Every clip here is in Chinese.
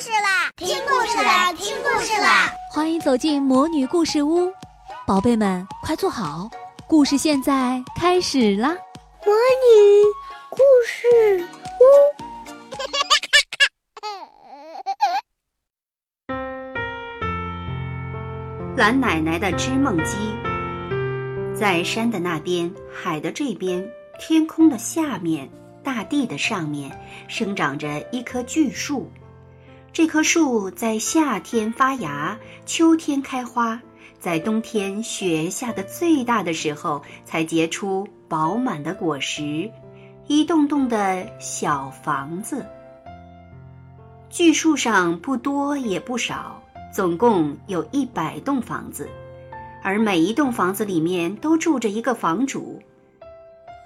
事啦！听故事啦！听故事啦！欢迎走进魔女故事屋，宝贝们快坐好，故事现在开始啦！魔女故事屋，蓝奶奶的织梦机，在山的那边，海的这边，天空的下面。大地的上面生长着一棵巨树，这棵树在夏天发芽，秋天开花，在冬天雪下的最大的时候才结出饱满的果实，一栋栋的小房子。巨树上不多也不少，总共有一百栋房子，而每一栋房子里面都住着一个房主。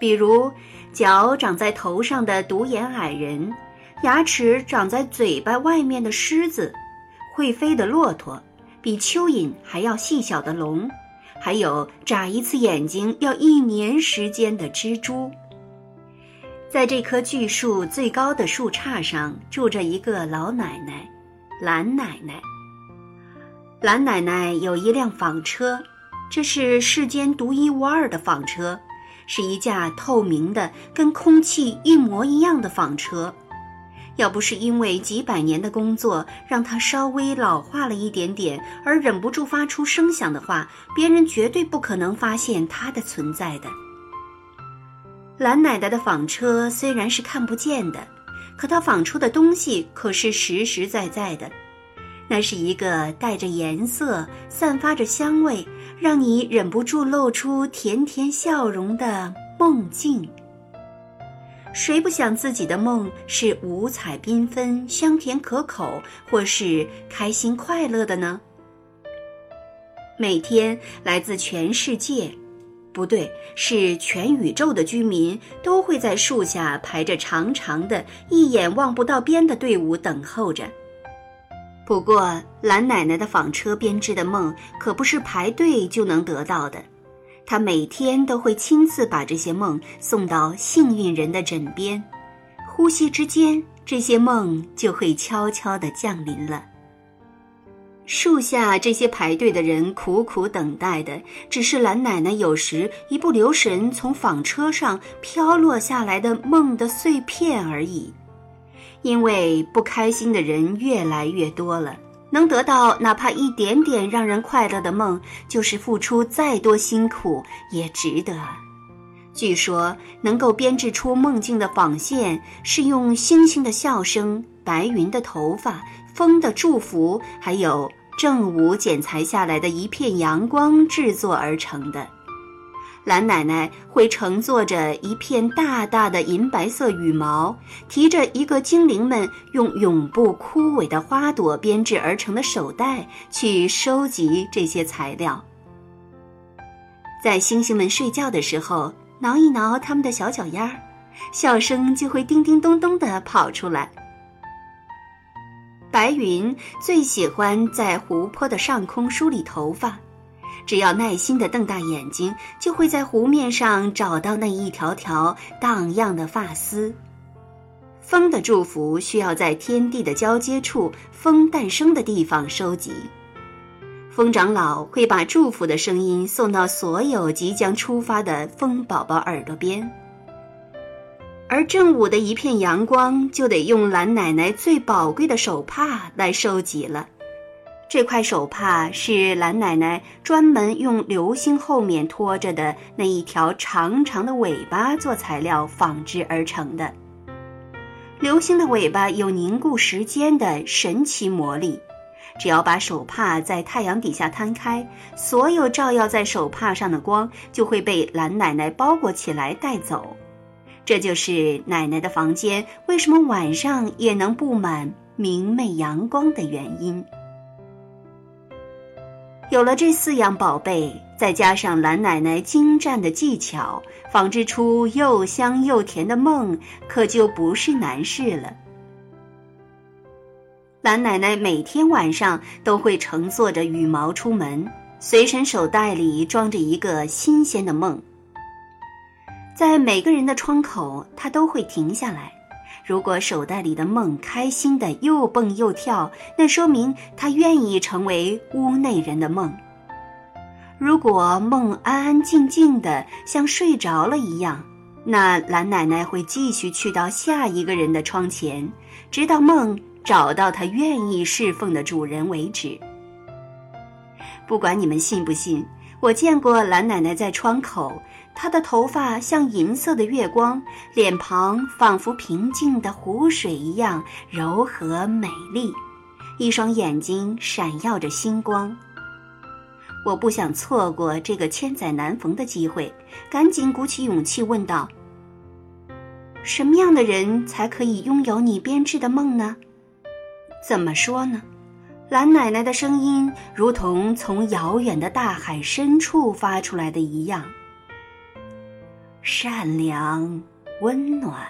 比如，脚长在头上的独眼矮人，牙齿长在嘴巴外面的狮子，会飞的骆驼，比蚯蚓还要细小的龙，还有眨一次眼睛要一年时间的蜘蛛。在这棵巨树最高的树杈上，住着一个老奶奶，蓝奶奶。蓝奶奶有一辆纺车，这是世间独一无二的纺车。是一架透明的、跟空气一模一样的纺车。要不是因为几百年的工作让它稍微老化了一点点，而忍不住发出声响的话，别人绝对不可能发现它的存在的。蓝奶奶的纺车虽然是看不见的，可她纺出的东西可是实实在在的。那是一个带着颜色、散发着香味，让你忍不住露出甜甜笑容的梦境。谁不想自己的梦是五彩缤纷、香甜可口，或是开心快乐的呢？每天来自全世界，不对，是全宇宙的居民，都会在树下排着长长的、一眼望不到边的队伍等候着。不过，蓝奶奶的纺车编织的梦可不是排队就能得到的，他每天都会亲自把这些梦送到幸运人的枕边，呼吸之间，这些梦就会悄悄地降临了。树下这些排队的人苦苦等待的，只是蓝奶奶有时一不留神从纺车上飘落下来的梦的碎片而已。因为不开心的人越来越多了，能得到哪怕一点点让人快乐的梦，就是付出再多辛苦也值得。据说，能够编织出梦境的纺线，是用星星的笑声、白云的头发、风的祝福，还有正午剪裁下来的一片阳光制作而成的。蓝奶奶会乘坐着一片大大的银白色羽毛，提着一个精灵们用永不枯萎的花朵编织而成的手袋，去收集这些材料。在星星们睡觉的时候，挠一挠它们的小脚丫，笑声就会叮叮咚咚地跑出来。白云最喜欢在湖泊的上空梳理头发。只要耐心地瞪大眼睛，就会在湖面上找到那一条条荡漾的发丝。风的祝福需要在天地的交接处、风诞生的地方收集。风长老会把祝福的声音送到所有即将出发的风宝宝耳朵边。而正午的一片阳光，就得用蓝奶奶最宝贵的手帕来收集了。这块手帕是蓝奶奶专门用流星后面拖着的那一条长长的尾巴做材料纺织而成的。流星的尾巴有凝固时间的神奇魔力，只要把手帕在太阳底下摊开，所有照耀在手帕上的光就会被蓝奶奶包裹起来带走。这就是奶奶的房间为什么晚上也能布满明媚阳光的原因。有了这四样宝贝，再加上蓝奶奶精湛的技巧，纺织出又香又甜的梦，可就不是难事了。蓝奶奶每天晚上都会乘坐着羽毛出门，随身手袋里装着一个新鲜的梦。在每个人的窗口，她都会停下来，如果手袋里的梦开心的又蹦又跳，那说明他愿意成为屋内人的梦。如果梦安安静静的，像睡着了一样，那蓝奶奶会继续去到下一个人的窗前，直到梦找到他愿意侍奉的主人为止。不管你们信不信，我见过蓝奶奶在窗口，她的头发像银色的月光，脸庞仿佛平静的湖水一样柔和美丽，一双眼睛闪耀着星光。我不想错过这个千载难逢的机会，赶紧鼓起勇气问道：“什么样的人才可以拥有你编织的梦呢？”怎么说呢？蓝奶奶的声音如同从遥远的大海深处发出来的一样，善良、温暖。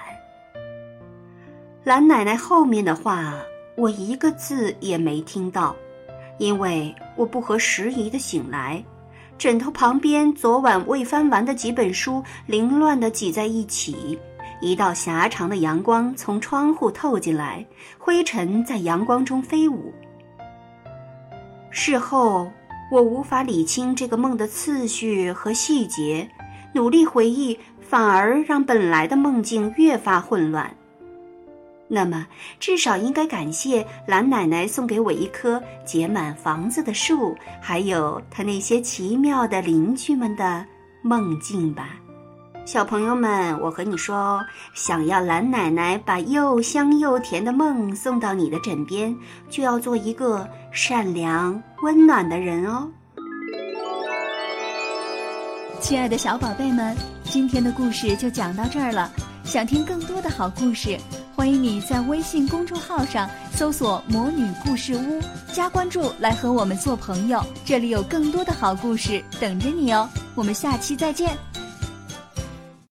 蓝奶奶后面的话，我一个字也没听到。因为我不合时宜的醒来，枕头旁边昨晚未翻完的几本书凌乱的挤在一起，一道狭长的阳光从窗户透进来，灰尘在阳光中飞舞。事后我无法理清这个梦的次序和细节，努力回忆，反而让本来的梦境越发混乱。那么，至少应该感谢蓝奶奶送给我一棵结满房子的树，还有她那些奇妙的邻居们的梦境吧。小朋友们，我和你说哦，想要蓝奶奶把又香又甜的梦送到你的枕边，就要做一个善良温暖的人哦。亲爱的小宝贝们，今天的故事就讲到这儿了。想听更多的好故事。欢迎你在微信公众号上搜索“魔女故事屋”，加关注来和我们做朋友。这里有更多的好故事等着你哦！我们下期再见。